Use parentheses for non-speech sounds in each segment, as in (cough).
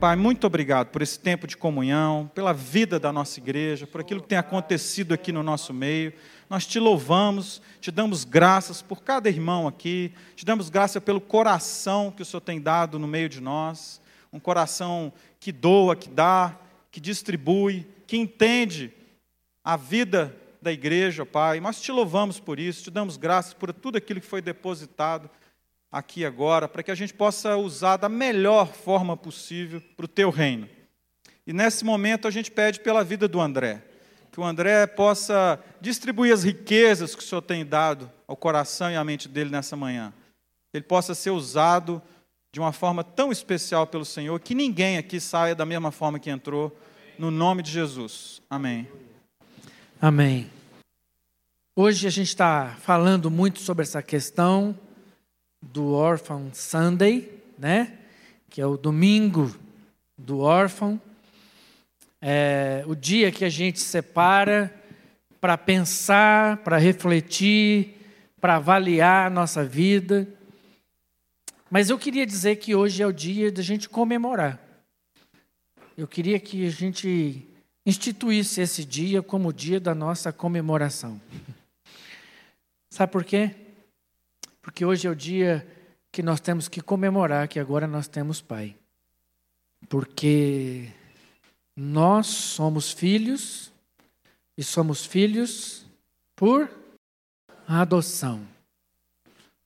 Pai, muito obrigado por esse tempo de comunhão, pela vida da nossa igreja, por aquilo que tem acontecido aqui no nosso meio. Nós te louvamos, te damos graças por cada irmão aqui, te damos graça pelo coração que o Senhor tem dado no meio de nós, um coração que doa, que dá, que distribui, que entende a vida da igreja, Pai. Nós te louvamos por isso, te damos graças por tudo aquilo que foi depositado aqui agora, para que a gente possa usar da melhor forma possível para o teu reino. E nesse momento a gente pede pela vida do André, que o André possa distribuir as riquezas que o Senhor tem dado ao coração e à mente dele nessa manhã. Ele possa ser usado de uma forma tão especial pelo Senhor, que ninguém aqui saia da mesma forma que entrou, no nome de Jesus. Amém. Amém. Hoje a gente está falando muito sobre essa questão do Orphan Sunday, né? Que é o domingo do órfão. É o dia que a gente separa para pensar, para refletir, para avaliar a nossa vida. Mas eu queria dizer que hoje é o dia da gente comemorar. Eu queria que a gente instituísse esse dia como o dia da nossa comemoração. (laughs) Sabe por quê? Porque hoje é o dia que nós temos que comemorar que agora nós temos Pai. Porque nós somos filhos e somos filhos por adoção.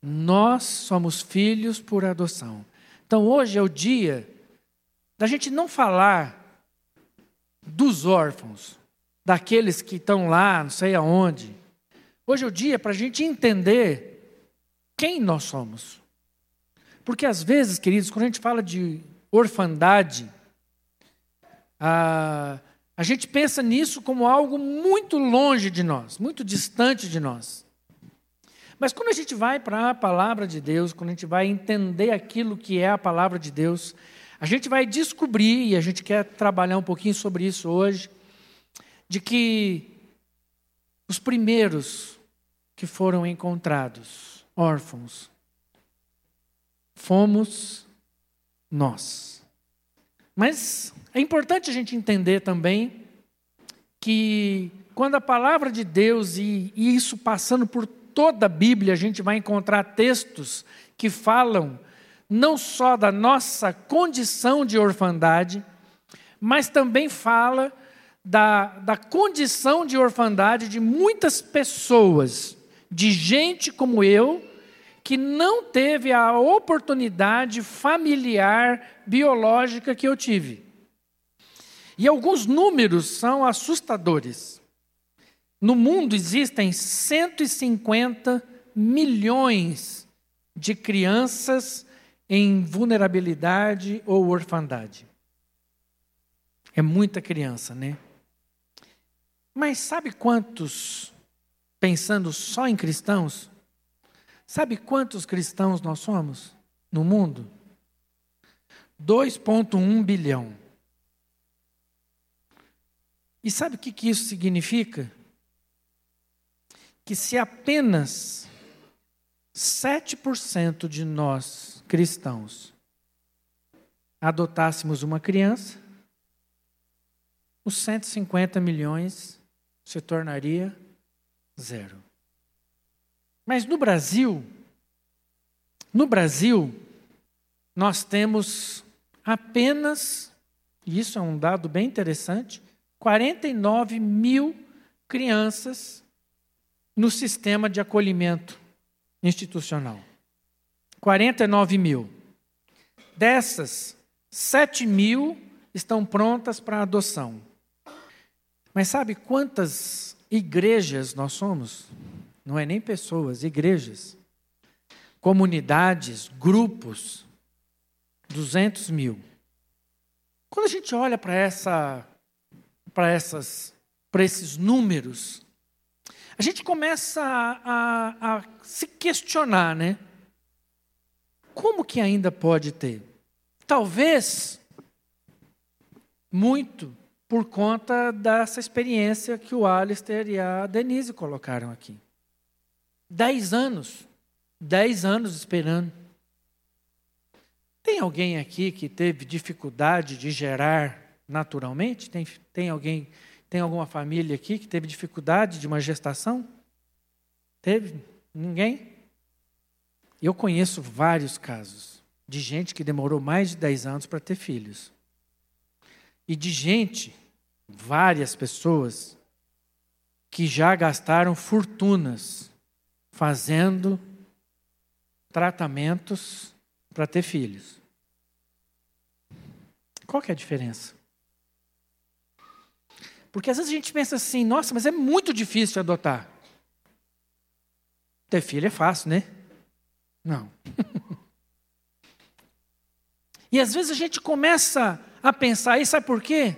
Nós somos filhos por adoção. Então hoje é o dia da gente não falar dos órfãos, daqueles que estão lá, não sei aonde. Hoje é o dia para a gente entender quem nós somos. Porque às vezes, queridos, quando a gente fala de orfandade, a, a gente pensa nisso como algo muito longe de nós, muito distante de nós. Mas quando a gente vai para a palavra de Deus, quando a gente vai entender aquilo que é a palavra de Deus, a gente vai descobrir, e a gente quer trabalhar um pouquinho sobre isso hoje, de que os primeiros que foram encontrados, órfãos. Fomos nós. Mas é importante a gente entender também que quando a palavra de Deus, e, e isso passando por toda a Bíblia, a gente vai encontrar textos que falam não só da nossa condição de orfandade, mas também fala da, da condição de orfandade de muitas pessoas de gente como eu, que não teve a oportunidade familiar biológica que eu tive. E alguns números são assustadores. No mundo existem 150 milhões de crianças em vulnerabilidade ou orfandade. É muita criança, né? Mas sabe quantos pensando só em cristãos, sabe quantos cristãos nós somos no mundo? 2,1 bilhão. E sabe o que, que isso significa? Que se apenas 7% de nós cristãos adotássemos uma criança, os 150 milhões se tornaria Zero. Mas no Brasil, no Brasil, nós temos apenas, e isso é um dado bem interessante, 49 mil crianças no sistema de acolhimento institucional. 49 mil. Dessas, 7 mil estão prontas para adoção. Mas sabe quantas Igrejas nós somos, não é nem pessoas, igrejas. Comunidades, grupos, 200 mil. Quando a gente olha para essa, para essas, para esses números, a gente começa a, a, a se questionar, né? Como que ainda pode ter? Talvez muito por conta dessa experiência que o Alistair e a Denise colocaram aqui. Dez anos, dez anos esperando. Tem alguém aqui que teve dificuldade de gerar naturalmente? Tem, tem alguém, tem alguma família aqui que teve dificuldade de uma gestação? Teve? Ninguém? Eu conheço vários casos de gente que demorou mais de 10 anos para ter filhos. E de gente, várias pessoas, que já gastaram fortunas fazendo tratamentos para ter filhos. Qual que é a diferença? Porque às vezes a gente pensa assim, nossa, mas é muito difícil adotar. Ter filho é fácil, né? Não. (laughs) e às vezes a gente começa a pensar, e sabe por quê?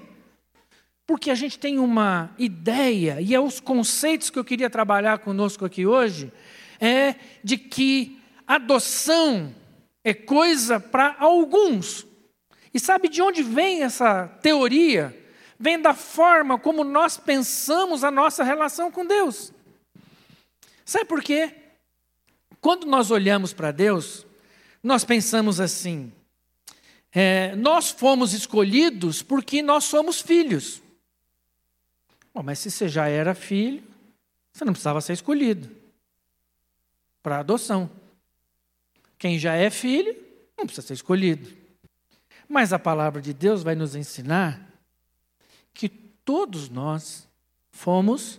Porque a gente tem uma ideia, e é os conceitos que eu queria trabalhar conosco aqui hoje, é de que adoção é coisa para alguns. E sabe de onde vem essa teoria? Vem da forma como nós pensamos a nossa relação com Deus. Sabe por quê? Quando nós olhamos para Deus, nós pensamos assim: é, nós fomos escolhidos porque nós somos filhos. Bom, mas se você já era filho, você não precisava ser escolhido para adoção. Quem já é filho, não precisa ser escolhido. Mas a palavra de Deus vai nos ensinar que todos nós fomos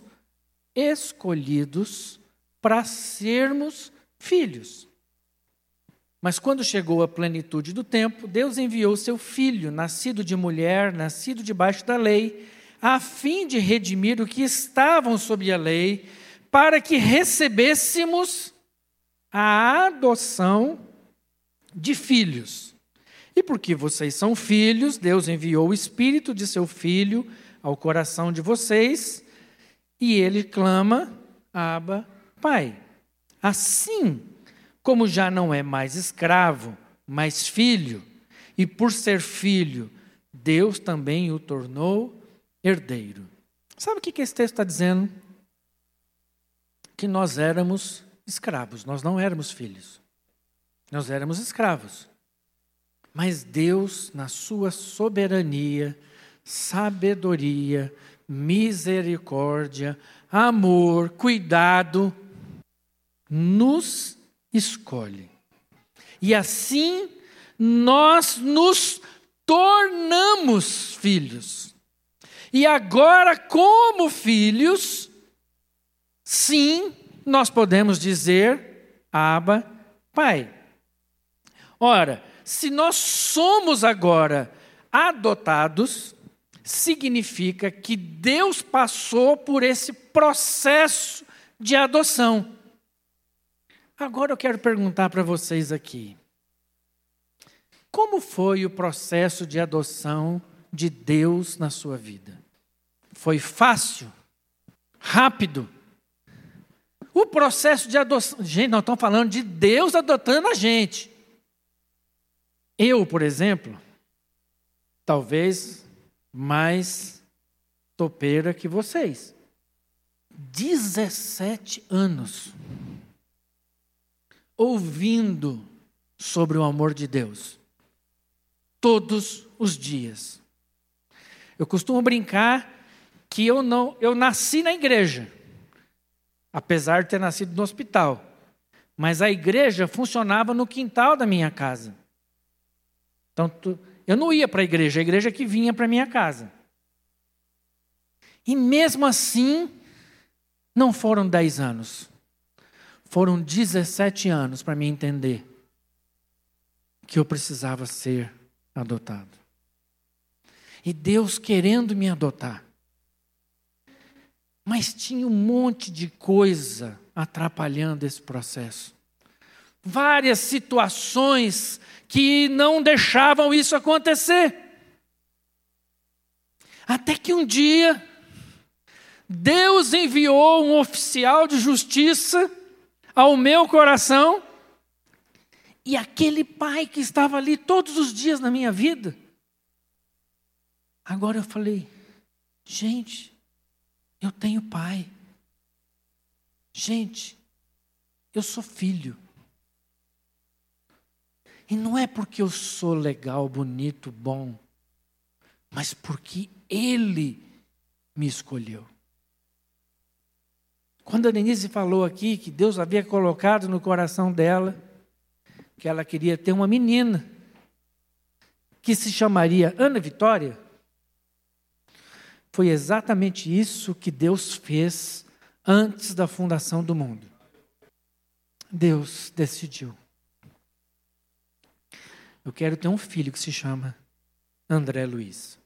escolhidos para sermos filhos. Mas quando chegou a plenitude do tempo, Deus enviou seu filho, nascido de mulher, nascido debaixo da lei, a fim de redimir o que estavam sob a lei, para que recebêssemos a adoção de filhos. E porque vocês são filhos, Deus enviou o espírito de seu filho ao coração de vocês, e ele clama: Abba, Pai. Assim como já não é mais escravo, mas filho, e por ser filho, Deus também o tornou herdeiro. Sabe o que esse texto está dizendo? Que nós éramos escravos, nós não éramos filhos. Nós éramos escravos. Mas Deus, na sua soberania, sabedoria, misericórdia, amor, cuidado, nos escolhe. E assim nós nos tornamos filhos. E agora, como filhos, sim, nós podemos dizer: Abba, Pai. Ora, se nós somos agora adotados, significa que Deus passou por esse processo de adoção. Agora eu quero perguntar para vocês aqui: como foi o processo de adoção de Deus na sua vida? Foi fácil? Rápido? O processo de adoção. Gente, nós estamos falando de Deus adotando a gente. Eu, por exemplo, talvez mais topeira que vocês. 17 anos ouvindo sobre o amor de Deus. Todos os dias. Eu costumo brincar que eu não, eu nasci na igreja, apesar de ter nascido no hospital. Mas a igreja funcionava no quintal da minha casa. Então, eu não ia para a igreja, a igreja que vinha para minha casa. E mesmo assim, não foram dez anos. Foram 17 anos para me entender que eu precisava ser adotado. E Deus querendo me adotar. Mas tinha um monte de coisa atrapalhando esse processo. Várias situações que não deixavam isso acontecer. Até que um dia, Deus enviou um oficial de justiça ao meu coração, e aquele pai que estava ali todos os dias na minha vida. Agora eu falei, gente, eu tenho pai. Gente, eu sou filho. E não é porque eu sou legal, bonito, bom, mas porque Ele me escolheu. Quando a Denise falou aqui que Deus havia colocado no coração dela que ela queria ter uma menina que se chamaria Ana Vitória, foi exatamente isso que Deus fez antes da fundação do mundo. Deus decidiu. Eu quero ter um filho que se chama André Luiz.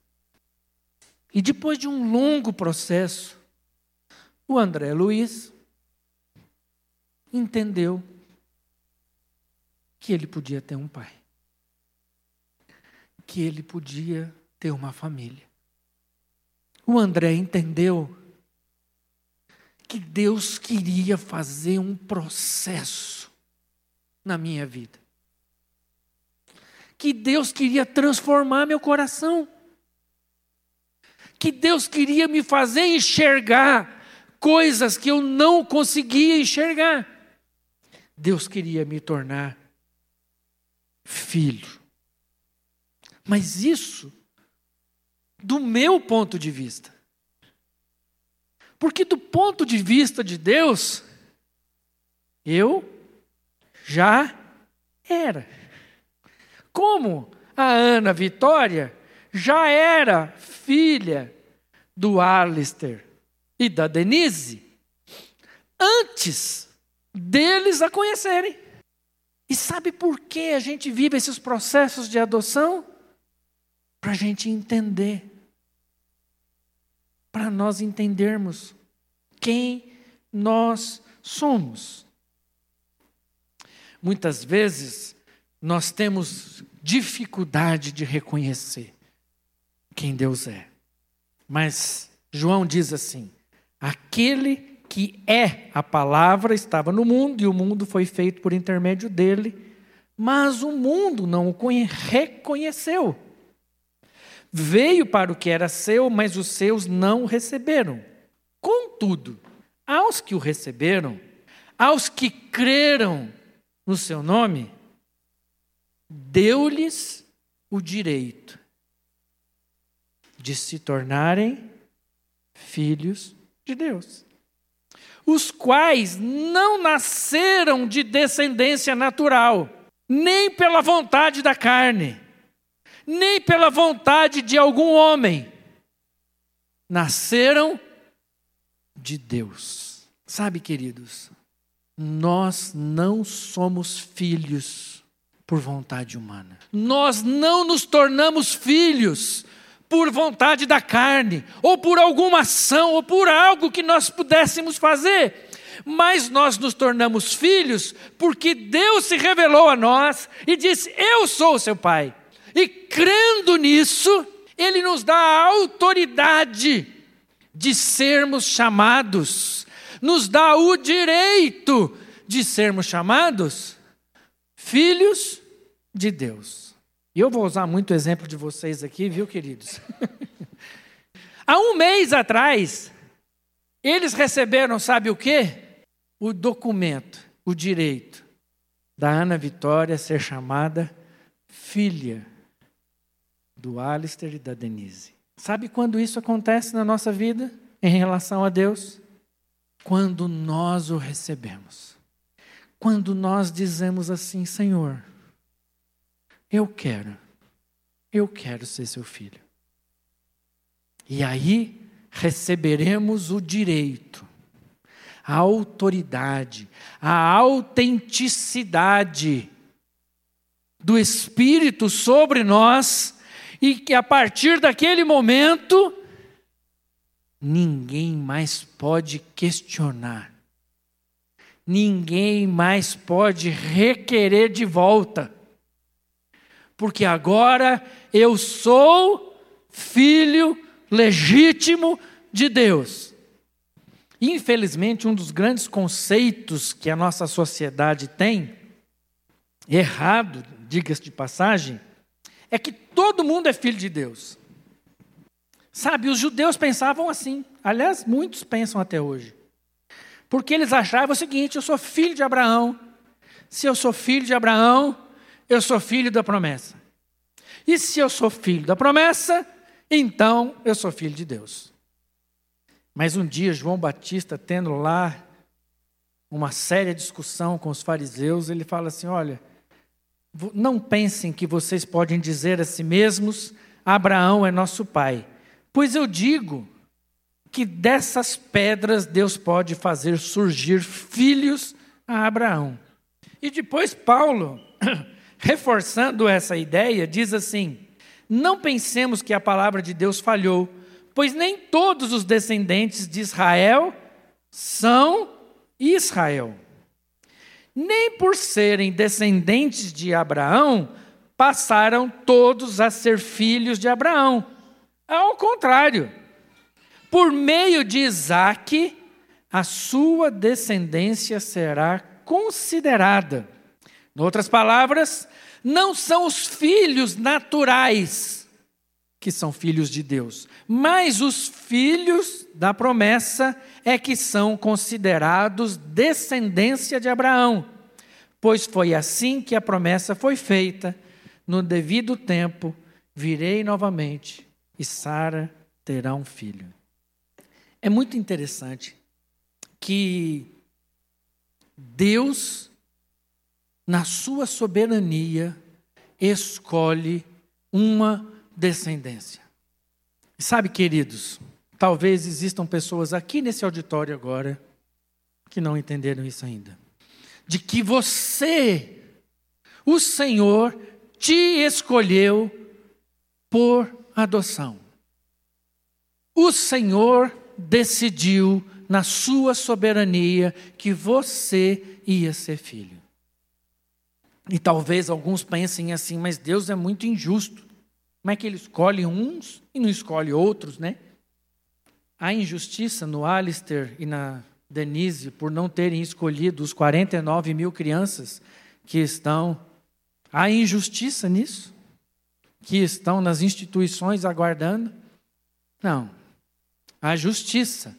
E depois de um longo processo, o André Luiz entendeu que ele podia ter um pai, que ele podia ter uma família. O André entendeu que Deus queria fazer um processo na minha vida. Que Deus queria transformar meu coração. Que Deus queria me fazer enxergar coisas que eu não conseguia enxergar. Deus queria me tornar filho. Mas isso, do meu ponto de vista, porque do ponto de vista de Deus, eu já era. Como a Ana Vitória já era filha do Alistair e da Denise, antes deles a conhecerem. E sabe por que a gente vive esses processos de adoção? Para a gente entender para nós entendermos quem nós somos. Muitas vezes nós temos dificuldade de reconhecer quem Deus é. Mas João diz assim: aquele que é a palavra estava no mundo e o mundo foi feito por intermédio dele, mas o mundo não o reconheceu. Veio para o que era seu, mas os seus não o receberam. Contudo, aos que o receberam, aos que creram no seu nome, deu-lhes o direito de se tornarem filhos de Deus, os quais não nasceram de descendência natural, nem pela vontade da carne, nem pela vontade de algum homem. Nasceram de Deus. Sabe, queridos, nós não somos filhos por vontade humana. Nós não nos tornamos filhos por vontade da carne, ou por alguma ação, ou por algo que nós pudéssemos fazer. Mas nós nos tornamos filhos porque Deus se revelou a nós e disse: Eu sou o seu pai. E crendo nisso, Ele nos dá a autoridade de sermos chamados, nos dá o direito de sermos chamados filhos de Deus. E eu vou usar muito exemplo de vocês aqui, viu, queridos? (laughs) Há um mês atrás, eles receberam, sabe o quê? O documento, o direito da Ana Vitória ser chamada filha do Alistair e da Denise. Sabe quando isso acontece na nossa vida em relação a Deus? Quando nós o recebemos. Quando nós dizemos assim, Senhor, eu quero, eu quero ser seu filho. E aí receberemos o direito, a autoridade, a autenticidade do Espírito sobre nós e que a partir daquele momento, ninguém mais pode questionar, ninguém mais pode requerer de volta, porque agora eu sou filho legítimo de Deus. Infelizmente, um dos grandes conceitos que a nossa sociedade tem, errado, diga-se de passagem, é que todo mundo é filho de Deus. Sabe, os judeus pensavam assim. Aliás, muitos pensam até hoje. Porque eles achavam o seguinte: eu sou filho de Abraão. Se eu sou filho de Abraão, eu sou filho da promessa. E se eu sou filho da promessa, então eu sou filho de Deus. Mas um dia, João Batista, tendo lá uma séria discussão com os fariseus, ele fala assim: Olha, não pensem que vocês podem dizer a si mesmos: Abraão é nosso pai. Pois eu digo que dessas pedras Deus pode fazer surgir filhos a Abraão. E depois Paulo, (clears throat) reforçando essa ideia, diz assim: Não pensemos que a palavra de Deus falhou, pois nem todos os descendentes de Israel são Israel. Nem por serem descendentes de Abraão, passaram todos a ser filhos de Abraão. Ao contrário, por meio de Isaac, a sua descendência será considerada. Em outras palavras, não são os filhos naturais que são filhos de Deus, mas os filhos da promessa é que são considerados descendência de Abraão, pois foi assim que a promessa foi feita. No devido tempo, virei novamente e Sara terá um filho. É muito interessante que Deus, na sua soberania, escolhe uma descendência. sabe, queridos, talvez existam pessoas aqui nesse auditório agora que não entenderam isso ainda. De que você, o Senhor, te escolheu por adoção. O Senhor decidiu, na sua soberania, que você ia ser filho. E talvez alguns pensem assim, mas Deus é muito injusto. Como é que ele escolhe uns e não escolhe outros, né? Há injustiça no Alistair e na Denise por não terem escolhido os 49 mil crianças que estão. Há injustiça nisso? Que estão nas instituições aguardando? Não a justiça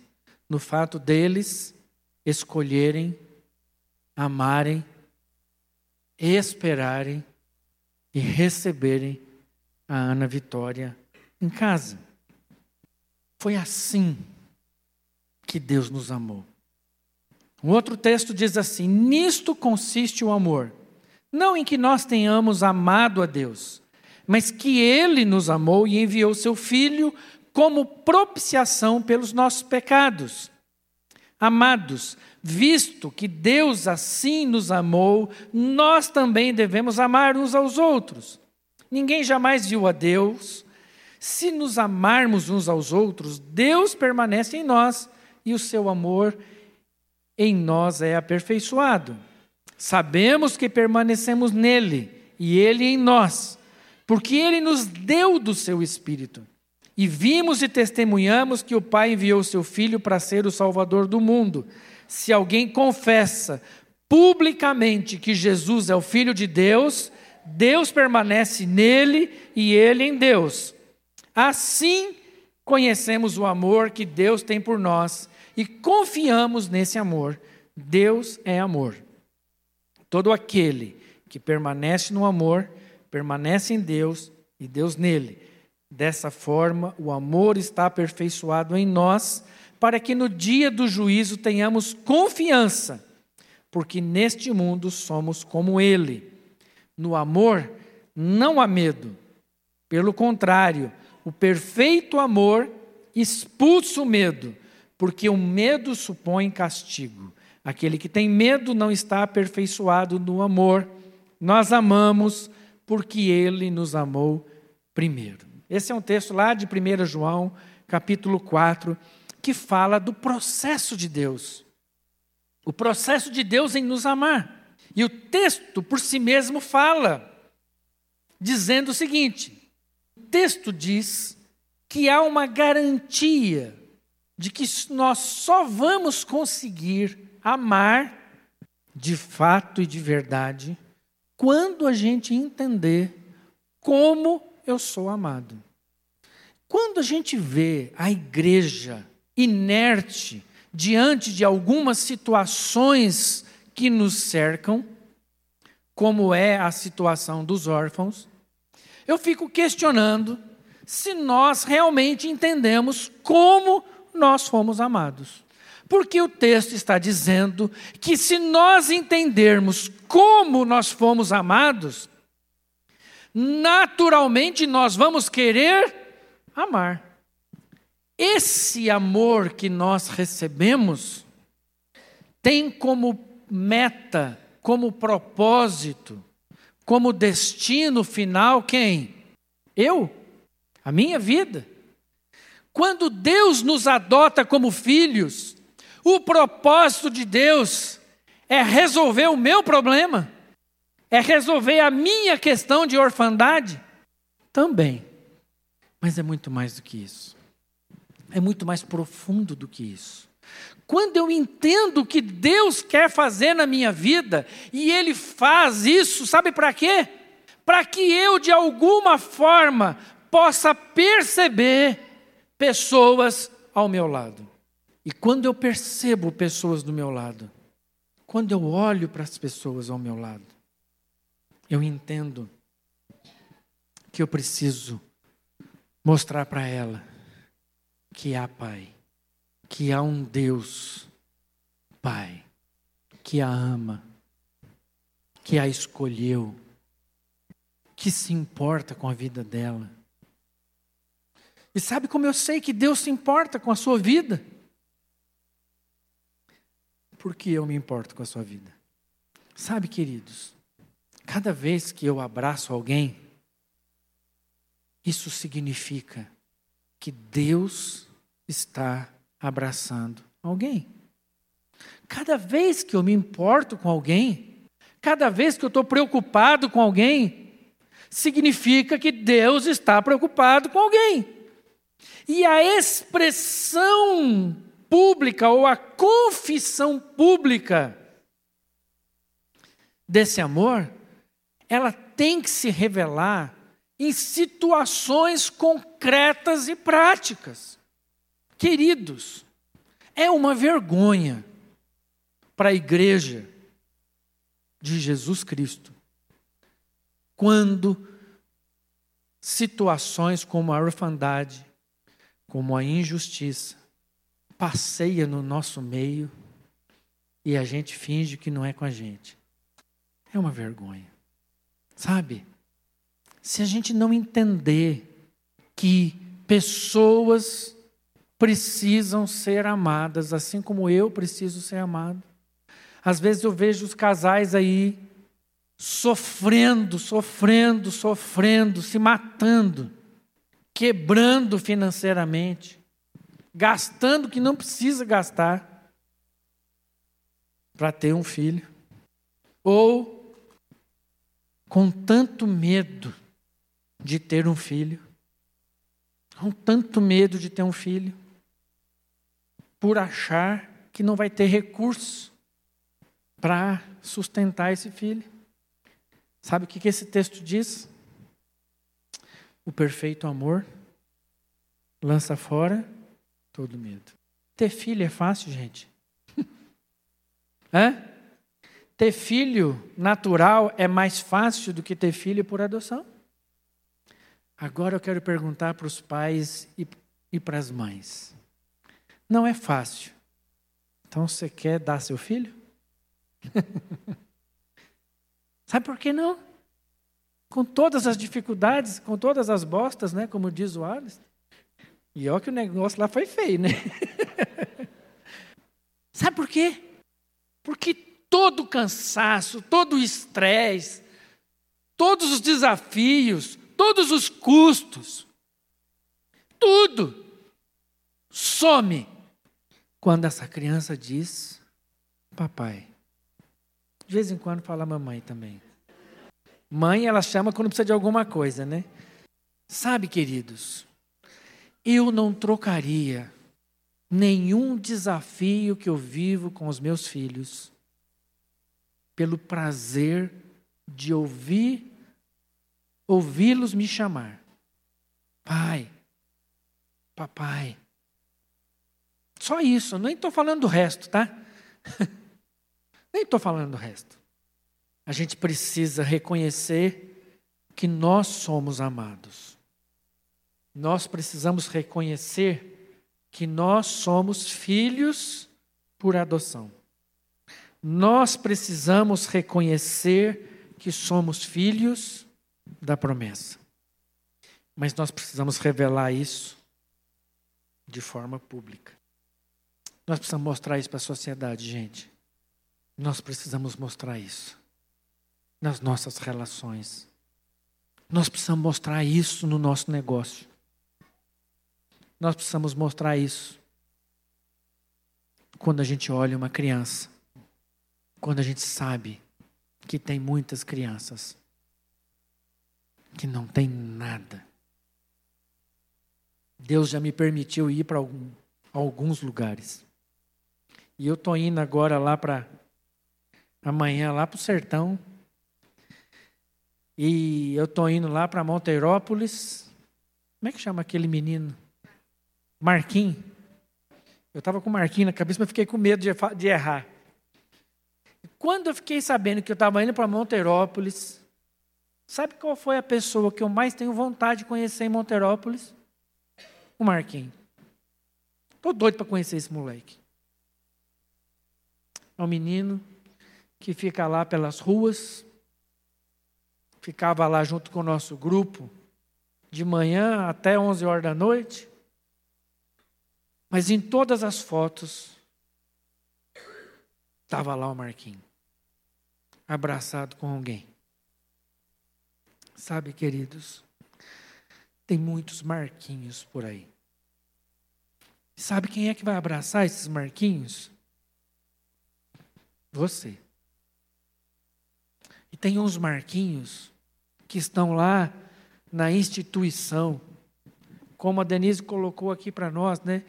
no fato deles escolherem, amarem, esperarem e receberem a Ana Vitória em casa. Foi assim que Deus nos amou. Um outro texto diz assim: Nisto consiste o amor, não em que nós tenhamos amado a Deus, mas que Ele nos amou e enviou seu Filho como propiciação pelos nossos pecados. Amados, visto que Deus assim nos amou, nós também devemos amar uns aos outros. Ninguém jamais viu a Deus. Se nos amarmos uns aos outros, Deus permanece em nós e o seu amor em nós é aperfeiçoado. Sabemos que permanecemos nele e ele em nós, porque ele nos deu do seu espírito. E vimos e testemunhamos que o Pai enviou seu Filho para ser o Salvador do mundo. Se alguém confessa publicamente que Jesus é o Filho de Deus, Deus permanece nele e ele em Deus. Assim conhecemos o amor que Deus tem por nós e confiamos nesse amor. Deus é amor. Todo aquele que permanece no amor, permanece em Deus e Deus nele. Dessa forma, o amor está aperfeiçoado em nós, para que no dia do juízo tenhamos confiança, porque neste mundo somos como Ele. No amor, não há medo. Pelo contrário, o perfeito amor expulsa o medo, porque o medo supõe castigo. Aquele que tem medo não está aperfeiçoado no amor. Nós amamos porque Ele nos amou primeiro. Esse é um texto lá de 1 João, capítulo 4, que fala do processo de Deus. O processo de Deus em nos amar. E o texto por si mesmo fala, dizendo o seguinte: o texto diz que há uma garantia de que nós só vamos conseguir amar de fato e de verdade quando a gente entender como eu sou amado. Quando a gente vê a igreja inerte diante de algumas situações que nos cercam, como é a situação dos órfãos, eu fico questionando se nós realmente entendemos como nós fomos amados. Porque o texto está dizendo que se nós entendermos como nós fomos amados, naturalmente nós vamos querer amar. Esse amor que nós recebemos tem como meta, como propósito, como destino final quem? Eu, a minha vida. Quando Deus nos adota como filhos, o propósito de Deus é resolver o meu problema, é resolver a minha questão de orfandade também. Mas é muito mais do que isso. É muito mais profundo do que isso. Quando eu entendo o que Deus quer fazer na minha vida, e Ele faz isso, sabe para quê? Para que eu, de alguma forma, possa perceber pessoas ao meu lado. E quando eu percebo pessoas do meu lado, quando eu olho para as pessoas ao meu lado, eu entendo que eu preciso mostrar para ela que há Pai, que há um Deus Pai, que a ama, que a escolheu, que se importa com a vida dela. E sabe como eu sei que Deus se importa com a sua vida? Porque eu me importo com a sua vida. Sabe, queridos, cada vez que eu abraço alguém, isso significa que Deus está abraçando alguém. Cada vez que eu me importo com alguém, cada vez que eu estou preocupado com alguém, significa que Deus está preocupado com alguém. E a expressão pública ou a confissão pública desse amor, ela tem que se revelar em situações concretas e práticas. Queridos, é uma vergonha para a igreja de Jesus Cristo quando situações como a orfandade, como a injustiça, passeia no nosso meio e a gente finge que não é com a gente. É uma vergonha. Sabe? Se a gente não entender que pessoas precisam ser amadas, assim como eu preciso ser amado. Às vezes eu vejo os casais aí sofrendo, sofrendo, sofrendo, se matando, quebrando financeiramente, gastando o que não precisa gastar para ter um filho, ou com tanto medo de ter um filho, com tanto medo de ter um filho, por achar que não vai ter recurso para sustentar esse filho. Sabe o que esse texto diz? O perfeito amor lança fora todo medo. Ter filho é fácil, gente? (laughs) Hã? Ter filho natural é mais fácil do que ter filho por adoção? Agora eu quero perguntar para os pais e, e para as mães. Não é fácil. Então você quer dar seu filho? (laughs) Sabe por que não? Com todas as dificuldades, com todas as bostas, né? Como diz o Alice. E olha que o negócio lá foi feio, né? (laughs) Sabe por quê? Porque todo cansaço, todo estresse, todos os desafios, todos os custos, tudo some quando essa criança diz: Papai. De vez em quando fala mamãe também. Mãe, ela chama quando precisa de alguma coisa, né? Sabe, queridos, eu não trocaria nenhum desafio que eu vivo com os meus filhos pelo prazer de ouvir ouvi-los me chamar. Pai, papai. Só isso, nem estou falando do resto, tá? (laughs) nem estou falando do resto. a gente precisa reconhecer que nós somos amados. Nós precisamos reconhecer que nós somos filhos por adoção. Nós precisamos reconhecer que somos filhos da promessa. Mas nós precisamos revelar isso de forma pública. Nós precisamos mostrar isso para a sociedade, gente. Nós precisamos mostrar isso nas nossas relações. Nós precisamos mostrar isso no nosso negócio. Nós precisamos mostrar isso quando a gente olha uma criança, quando a gente sabe que tem muitas crianças que não tem nada. Deus já me permitiu ir para alguns lugares. E eu estou indo agora lá para amanhã lá para o sertão. E eu estou indo lá para Monteirópolis. Como é que chama aquele menino? Marquinhos. Eu estava com o Marquinhos na cabeça, mas fiquei com medo de, de errar. Quando eu fiquei sabendo que eu estava indo para Monteirópolis, sabe qual foi a pessoa que eu mais tenho vontade de conhecer em Monteirópolis? O Marquinhos. Estou doido para conhecer esse moleque. É um menino que fica lá pelas ruas, ficava lá junto com o nosso grupo, de manhã até 11 horas da noite. Mas em todas as fotos, estava lá o Marquinhos, abraçado com alguém. Sabe, queridos, tem muitos Marquinhos por aí. Sabe quem é que vai abraçar esses Marquinhos? Você. E tem uns Marquinhos que estão lá na instituição. Como a Denise colocou aqui para nós, né?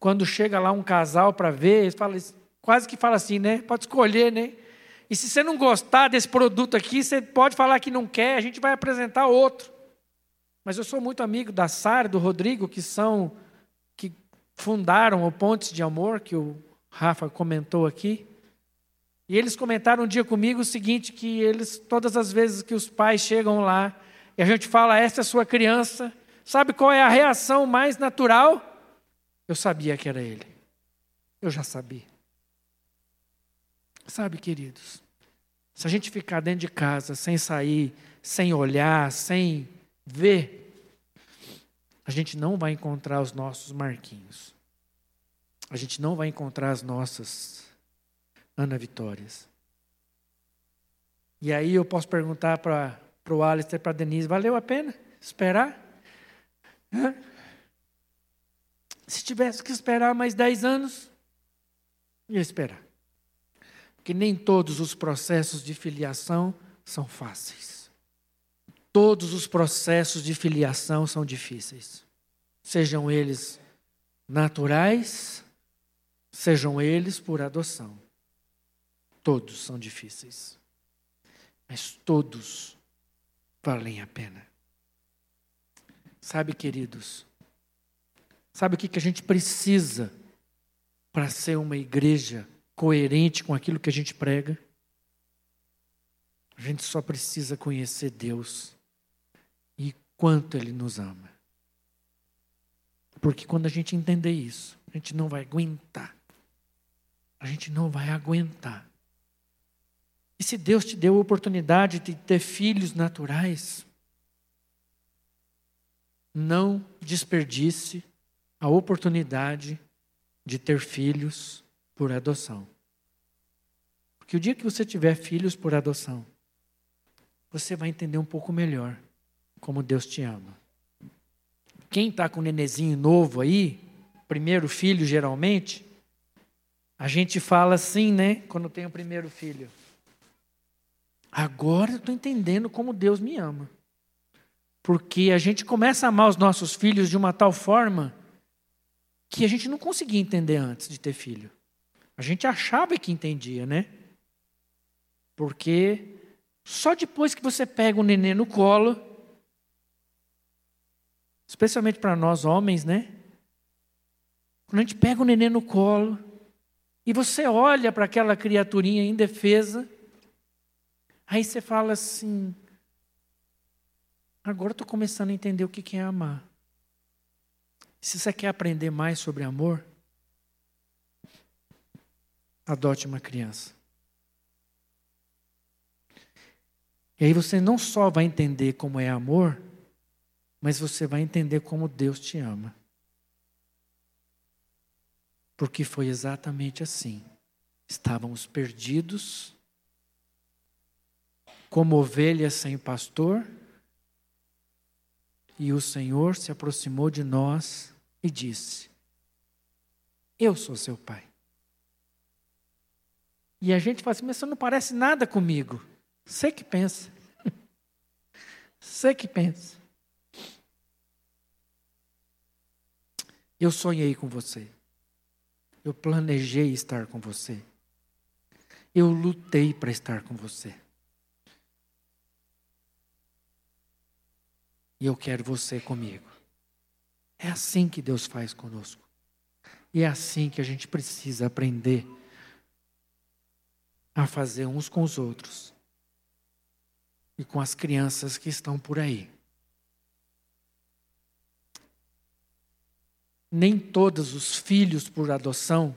Quando chega lá um casal para ver, fala, quase que fala assim, né? Pode escolher, né? E se você não gostar desse produto aqui, você pode falar que não quer, a gente vai apresentar outro. Mas eu sou muito amigo da Sara, do Rodrigo, que são que fundaram o Pontes de Amor, que o Rafa comentou aqui. E eles comentaram um dia comigo o seguinte: que eles, todas as vezes que os pais chegam lá e a gente fala, essa é a sua criança, sabe qual é a reação mais natural? Eu sabia que era ele. Eu já sabia. Sabe, queridos, se a gente ficar dentro de casa, sem sair, sem olhar, sem ver, a gente não vai encontrar os nossos marquinhos. A gente não vai encontrar as nossas Ana Vitórias. E aí eu posso perguntar para o Alistair para a Denise: valeu a pena esperar? Hã? Se tivesse que esperar mais 10 anos, ia esperar. Porque nem todos os processos de filiação são fáceis. Todos os processos de filiação são difíceis. Sejam eles naturais, sejam eles por adoção. Todos são difíceis, mas todos valem a pena. Sabe, queridos, sabe o que, que a gente precisa para ser uma igreja coerente com aquilo que a gente prega? A gente só precisa conhecer Deus e quanto Ele nos ama. Porque quando a gente entender isso, a gente não vai aguentar. A gente não vai aguentar e se Deus te deu a oportunidade de ter filhos naturais, não desperdice a oportunidade de ter filhos por adoção. Porque o dia que você tiver filhos por adoção, você vai entender um pouco melhor como Deus te ama. Quem está com um nenezinho novo aí, primeiro filho geralmente, a gente fala assim, né? Quando tem o primeiro filho. Agora eu estou entendendo como Deus me ama. Porque a gente começa a amar os nossos filhos de uma tal forma que a gente não conseguia entender antes de ter filho. A gente achava que entendia, né? Porque só depois que você pega o nenê no colo, especialmente para nós homens, né? Quando a gente pega o nenê no colo e você olha para aquela criaturinha indefesa, Aí você fala assim: agora estou começando a entender o que é amar. Se você quer aprender mais sobre amor, adote uma criança. E aí você não só vai entender como é amor, mas você vai entender como Deus te ama. Porque foi exatamente assim. Estávamos perdidos, como ovelhas sem pastor, e o Senhor se aproximou de nós e disse: Eu sou seu pai. E a gente fala assim, mas você não parece nada comigo. Você que pensa. (laughs) Você que pensa. Eu sonhei com você. Eu planejei estar com você. Eu lutei para estar com você. E eu quero você comigo. É assim que Deus faz conosco. E é assim que a gente precisa aprender a fazer uns com os outros e com as crianças que estão por aí. Nem todos os filhos por adoção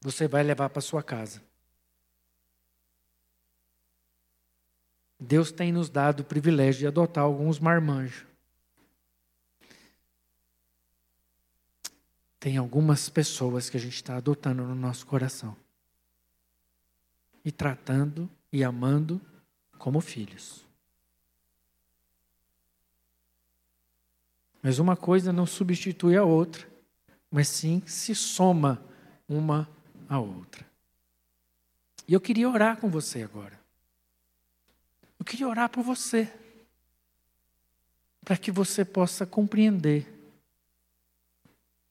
você vai levar para sua casa. Deus tem nos dado o privilégio de adotar alguns marmanjos. Tem algumas pessoas que a gente está adotando no nosso coração. E tratando e amando como filhos. Mas uma coisa não substitui a outra, mas sim se soma uma à outra. E eu queria orar com você agora. Eu queria orar por você, para que você possa compreender,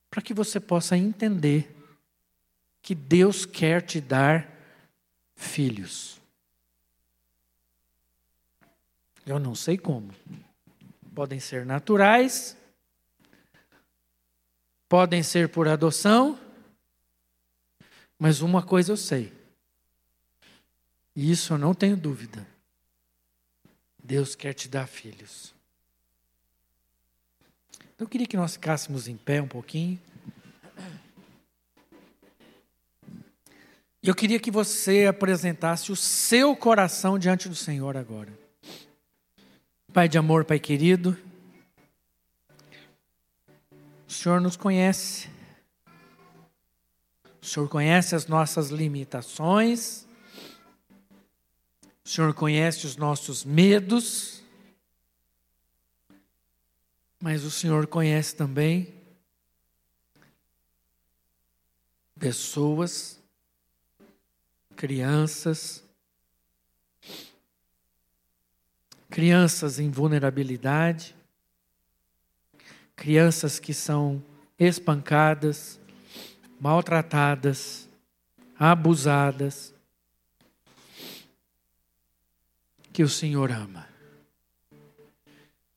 para que você possa entender que Deus quer te dar filhos. Eu não sei como. Podem ser naturais, podem ser por adoção, mas uma coisa eu sei, e isso eu não tenho dúvida: Deus quer te dar filhos. Então, eu queria que nós ficássemos em pé um pouquinho. Eu queria que você apresentasse o seu coração diante do Senhor agora. Pai de amor, Pai querido, o Senhor nos conhece. O Senhor conhece as nossas limitações. O Senhor conhece os nossos medos. Mas o Senhor conhece também pessoas, crianças, crianças em vulnerabilidade, crianças que são espancadas, maltratadas, abusadas, que o Senhor ama.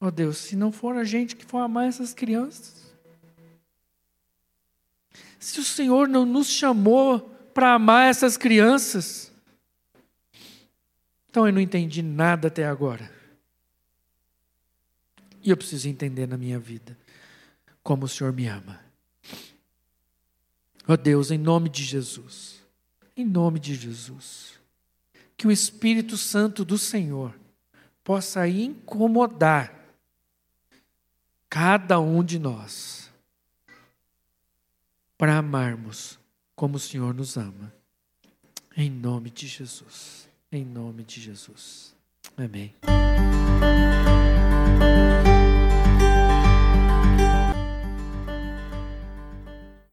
Oh Deus, se não for a gente que for amar essas crianças, se o Senhor não nos chamou para amar essas crianças, então eu não entendi nada até agora. E eu preciso entender na minha vida como o Senhor me ama. Ó oh Deus, em nome de Jesus, em nome de Jesus, que o Espírito Santo do Senhor possa incomodar cada um de nós para amarmos como o Senhor nos ama. Em nome de Jesus. Em nome de Jesus. Amém.